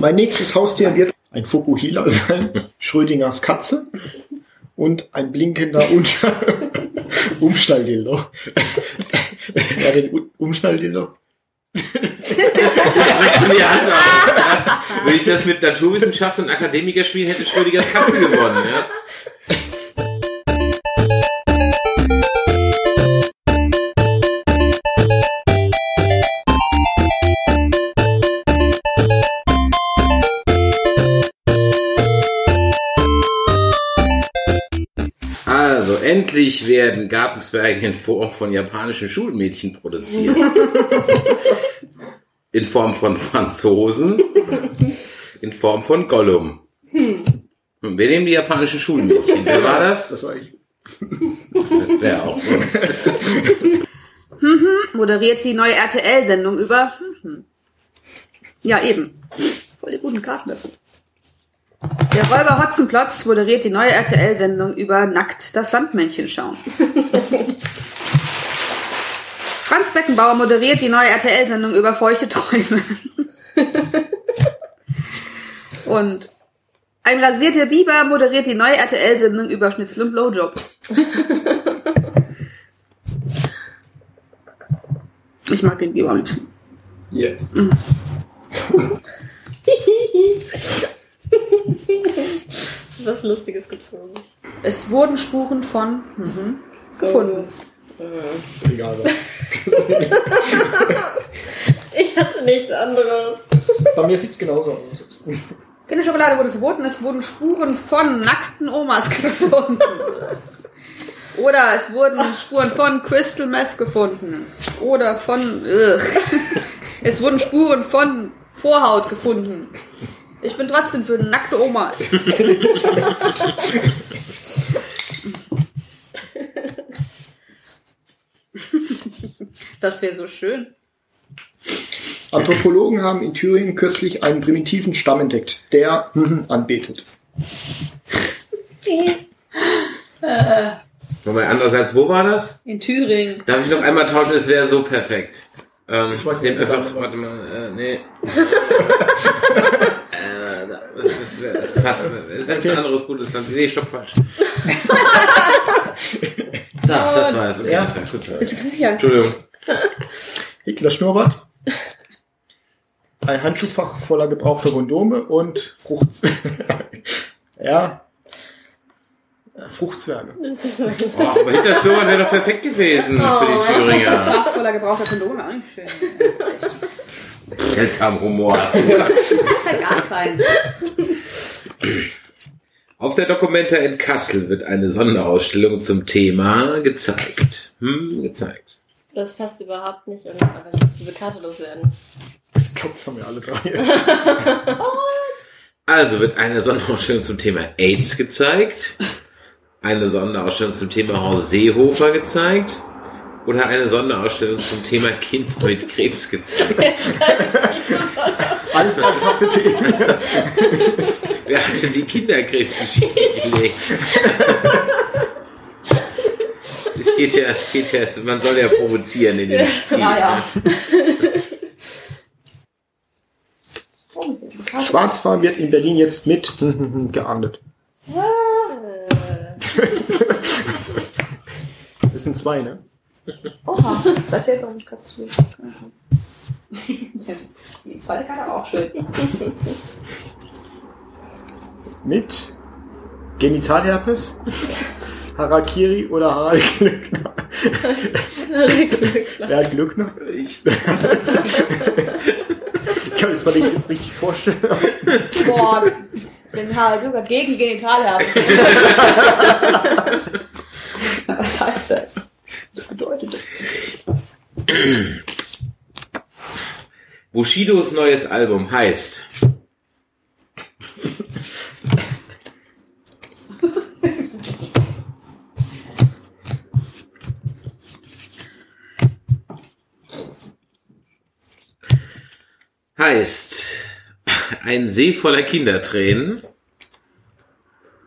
Mein nächstes Haustier wird ein Fukuhila sein, Schrödingers Katze und ein blinkender Umschnall Umschnalldildo. ja, den Umschnalldildo. Streckt schon die Hand aus. Ja. Wenn ich das mit Naturwissenschaft und Akademiker spielen hätte Schrödingers Katze gewonnen, ja. Endlich werden Gartenzwerge in Form von japanischen Schulmädchen produziert. In Form von Franzosen. In Form von Gollum. Und wir nehmen die japanischen Schulmädchen. Wer war das? Das war ich. Das wäre auch. Moderiert die neue RTL-Sendung über. Mhm. Ja, eben. Voll die guten Karten dafür. Der Räuber Hotzenplotz moderiert die neue RTL-Sendung über Nackt das Sandmännchen schauen. Franz Beckenbauer moderiert die neue RTL-Sendung über feuchte Träume. Und ein rasierter Biber moderiert die neue RTL-Sendung über Schnitzel und Blowjob. Ich mag den Biber am liebsten. Yeah. Was Lustiges gezogen. Es wurden Spuren von mhm, gefunden. Egal. Ich hatte nichts anderes. Bei mir sieht's genauso aus. Kinderschokolade wurde verboten. Es wurden Spuren von nackten Omas gefunden. Oder es wurden Spuren von Crystal Meth gefunden. Oder von. Ugh. Es wurden Spuren von Vorhaut gefunden. Ich bin trotzdem für nackte Omas. Das wäre so schön. Anthropologen haben in Thüringen kürzlich einen primitiven Stamm entdeckt, der anbetet. Wobei, andererseits, wo war das? In Thüringen. Darf ich noch einmal tauschen? Es wäre so perfekt. Ähm, ich weiß nicht, einfach, warte mal, äh, nee. das, das passt. Das ist ein anderes gutes Land. Nee, stopp, falsch. da, das war es. Okay, Ja. das war kurz. Bist du sicher? Entschuldigung. Hitler Schnurrbart. Ein Handschuhfach voller gebrauchter Kondome und Frucht. ja. Fruchtzwerge. Oh, aber hinter Schnurrbart wäre doch perfekt gewesen für die Thüringer. Fach voller gebrauchter Kondome. Auch nicht schön. Seltsam Humor. Gar keinen. Auf der Documenta in Kassel wird eine Sonderausstellung zum Thema gezeigt. Hm, gezeigt. Das passt überhaupt nicht und aber ich muss diese Karte loswerden. Ich glaube, das haben wir alle drei. Also wird eine Sonderausstellung zum Thema AIDS gezeigt, eine Sonderausstellung zum Thema Horst Seehofer gezeigt oder eine Sonderausstellung zum Thema Kind mit Krebs gezeigt. Alles ernsthafte Themen. Wer hat denn die Kinderkrebsgeschichte gelegt? Es geht ja, es geht ja, man soll ja provozieren in dem Spiel. Ja, ja. Schwarzfahren wird in Berlin jetzt mit geahndet. Das sind zwei, ne? Oha, das erklärt auch nicht gerade zu. Die zweite Karte auch schön. Mit Genitalherpes, Harakiri oder Harald Glückner. Wer hat Glückner? Ich, Ich kann mir das mal nicht richtig vorstellen. Boah, den Harald Glücker gegen Genitalherpes. Was heißt das? Bushidos neues Album heißt heißt ein See voller Kindertränen,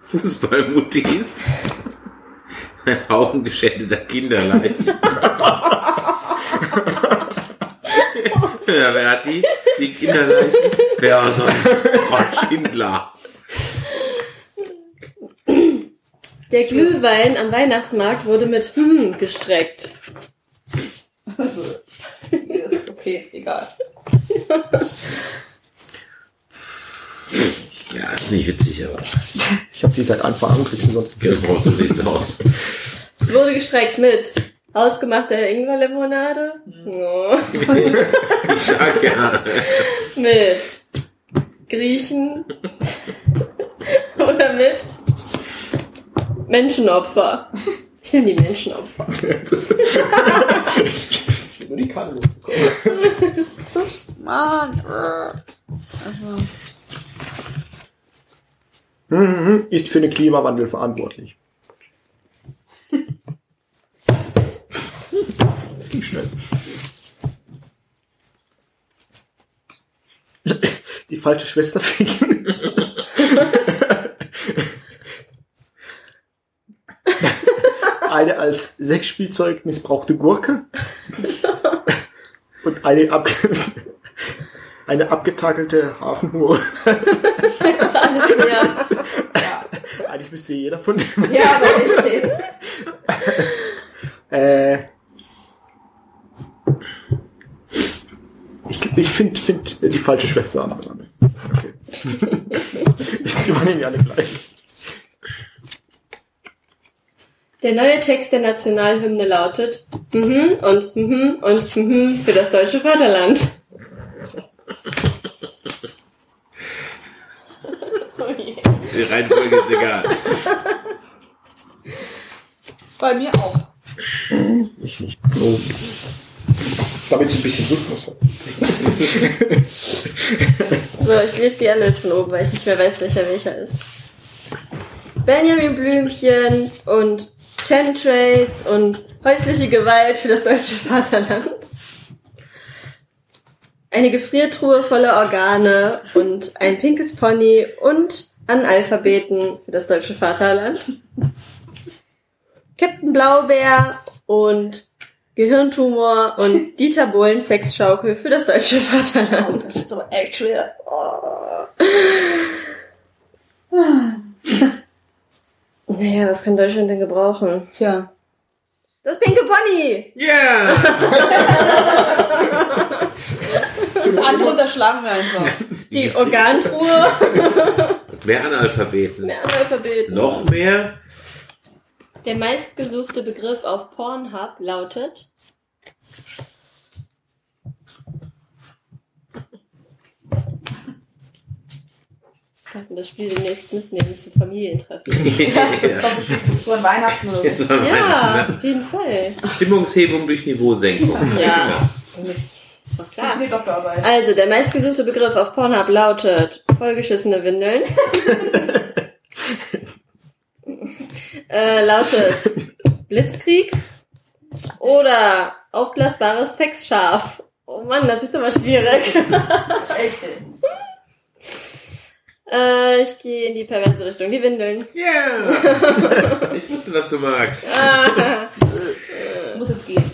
Fußballmuttis, ein Haufen geschändeter Kinderleichen. Ja, wer hat die? Die Kinderleichen? Wer sonst? Frau Schindler. Der Glühwein am Weihnachtsmarkt wurde mit hm gestreckt. okay, egal. Ja, ist nicht witzig, aber Ich habe die seit Anfang an, kriegst du sonst genau so sieht's aus. Wurde gestreckt mit ausgemachter Ingwerlimonade. Oh. Ich sag ja. Mit Griechen. Oder mit Menschenopfer. Ich nehme die Menschenopfer. Ich bin nur die Karte losgekommen. Ups, Mann. Also, Mhm, Ist für den Klimawandel verantwortlich. Das ging schnell. Die falsche Schwester ficken. Eine als Sexspielzeug missbrauchte Gurke. Und eine, ab eine abgetakelte Hafenhure. das ist alles sehr. Eigentlich müsste jeder von dem. Ja, aber ich Äh, ich ich finde find die falsche Schwester an. Die waren irgendwie alle gleich. Der neue Text der Nationalhymne lautet mhm und mhm und mhm für das deutsche Vaterland. Oh je. Die Reihenfolge ist egal. Bei mir auch. Ich nicht. Oh. Damit es ein bisschen Rhythmus hat. So, ich lese die alle jetzt von oben, weil ich nicht mehr weiß, welcher welcher ist. Benjamin Blümchen und Chemtrails und häusliche Gewalt für das deutsche Vaterland. Eine Gefriertruhe voller Organe und ein pinkes Pony und Analphabeten für das deutsche Vaterland. Captain Blaubeer und Gehirntumor und Dieter Bohlen Sexschaukel für das deutsche Vaterland. Das ist aber echt schwer. Oh. Naja, was kann Deutschland denn gebrauchen? Tja. Das pinke Pony! Ja! Das andere unterschlagen wir einfach. Die Organtruhe. Mehr Analphabeten. Mehr Analphabeten. Noch mehr? Der meistgesuchte Begriff auf Pornhub lautet Wir sollten das Spiel demnächst mitnehmen zum Familientreffen. Das ist doch bestimmt so Weihnachten oder so. Ja, auf jeden Fall. Stimmungshebung durch Niveausenkung. Ja. Ist doch klar. Also, der meistgesuchte Begriff auf Pornhub lautet vollgeschissene Windeln. äh, lautet Blitzkrieg oder aufblasbares Sexschaf. Oh Mann, das ist aber schwierig. Echt, äh, ich gehe in die perverse Richtung, die Windeln. Ja! Ich wusste, was du magst. Ah, Muss jetzt gehen.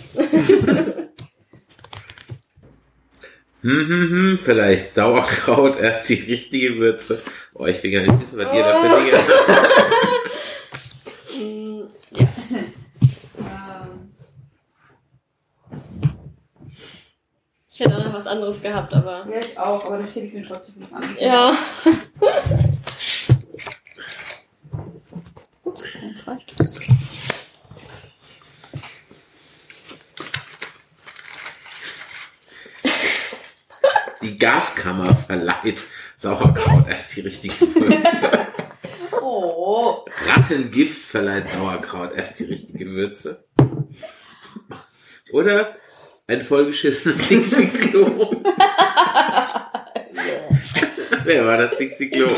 Hm, hm, hm, vielleicht Sauerkraut, erst die richtige Würze. Oh, ich will gar nicht wissen, was ihr da für Dinge ja. Ähm, Ich hätte auch noch was anderes gehabt, aber. ja, ich auch, aber das hebe ich mir trotzdem was anderes. Ja. Ups, das reicht. Die Gaskammer verleiht Sauerkraut erst die richtige Würze. Oh. Rattengift verleiht Sauerkraut erst die richtige Würze. Oder ein vollgeschissenes Dixie-Klo. Wer war das Dixie-Klo?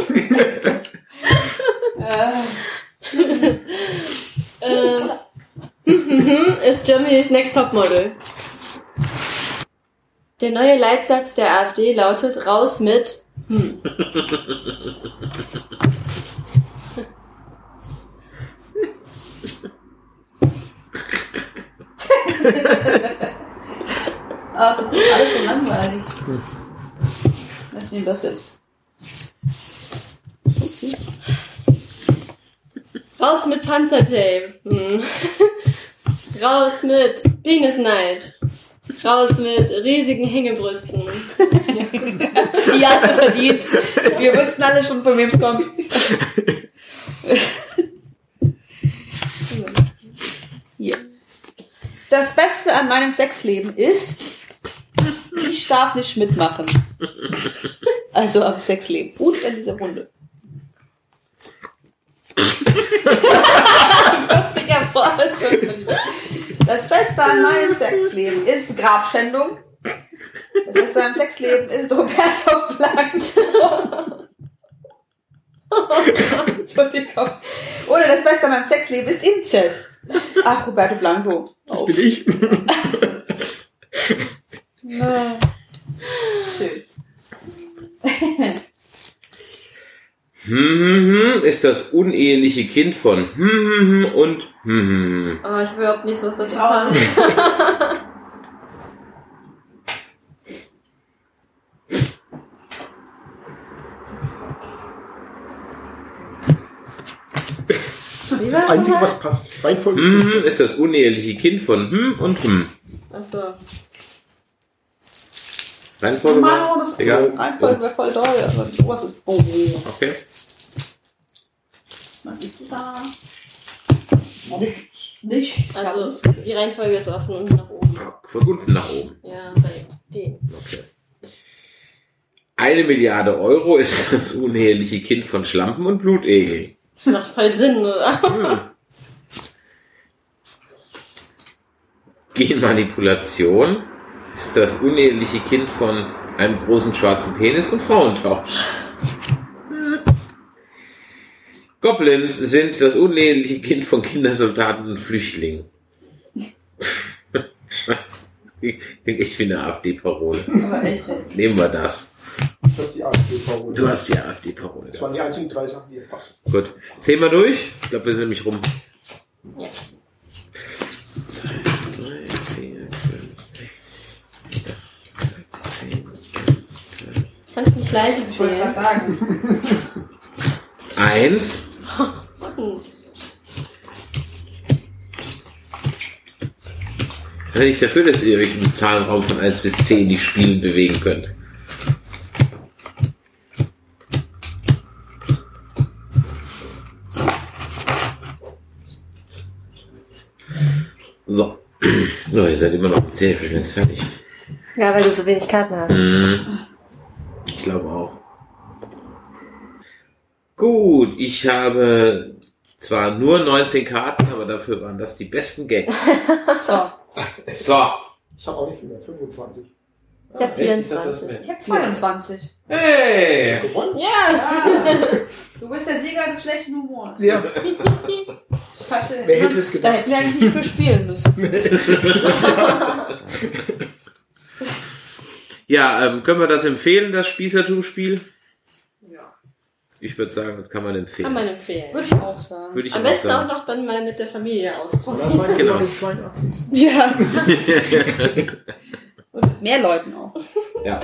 Ähm, ist Germany's Next Topmodel. Der neue Leitsatz der AfD lautet raus mit hm. Ach, das ist alles so langweilig. Ich nehme das jetzt. Upsi. Raus mit Panzertape. Hm. Raus mit Penisneid. Raus mit riesigen Hängebrüsten. Die hast du verdient. Wir wussten alle schon, von wem es kommt. Das Beste an meinem Sexleben ist, ich darf nicht mitmachen. Also am Sexleben. Gut in dieser Runde. 40er Forschung. Das Beste an meinem Sexleben ist Grabschändung. Das Beste an meinem Sexleben ist Roberto Blanco. Entschuldigung. Oder das Beste an meinem Sexleben ist Inzest. Ach, Roberto Blanco. Das bin ich. Schön. Hm, hm, hm, ist das uneheliche Kind von hm, hm, hm und hm, hm. Oh, ich will überhaupt nicht, was nicht. Wie Das war Einzige, was passt. Reihenfolge. Hm, ist das uneheliche Kind von hm und hm. Achso. Reihenfolge Mann, das Egal. Reihenfolge wäre voll doll, aber das sowas ist. Oh, Okay. was ist da? Nichts. Nichts. Also, die Reihenfolge ist auch von unten nach oben. Von unten nach oben. Ja, bei denen. Okay. Eine Milliarde Euro ist das uneheliche Kind von Schlampen und Blutegel. Das macht voll Sinn, oder? Hm. Genmanipulation ist das uneheliche Kind von einem großen schwarzen Penis und Frauentausch. Goblins sind das uneheliche Kind von Kindersoldaten und Flüchtlingen. Scheiße. Klingt echt wie eine AfD-Parole. Aber echt. Nehmen wir das. Ich hab die AfD-Parole. Du hast die AfD-Parole. Das waren die einzigen drei Sachen, die ihr passt. Gut. Zähl mal durch. Ich glaube, wir sind nämlich rum. Ja. Zwei, drei, vier, fünf, sechs, zehn, zwölf. Kannst nicht leise Ich wollte gerade zählen. sagen. Eins. Wenn ich dafür, dass ihr euch im Zahlenraum von 1 bis 10 die Spielen bewegen könnt. So. So, ihr seid immer noch mit 10, ich bin längst fertig. Ja, weil du so wenig Karten hast. Mhm. Ich glaube auch. Gut, ich habe zwar nur 19 Karten, aber dafür waren das die besten Gags. So. So. Ich habe auch nicht mehr. 25. Ich hab Echt? Ich dachte, das 24. wär- Ich habe 22. Hey! Gewonnen? Ja! Ja. Du bist der Sieger des schlechten Humors. Ja. Hatte, Wer hätte es Da gedacht? hätten wir eigentlich nicht für spielen müssen. Ja, ähm, können wir das empfehlen, das Spießertum-Spiel? Ja. Ich würde sagen, das kann man empfehlen. Kann man empfehlen. Würde ich auch sagen. Würde ich Am auch besten auch sagen. noch dann mal mit der Familie ausprobieren. Das war Genau. genau. den 82. Ja. Und mit mehr Leuten auch. Ja.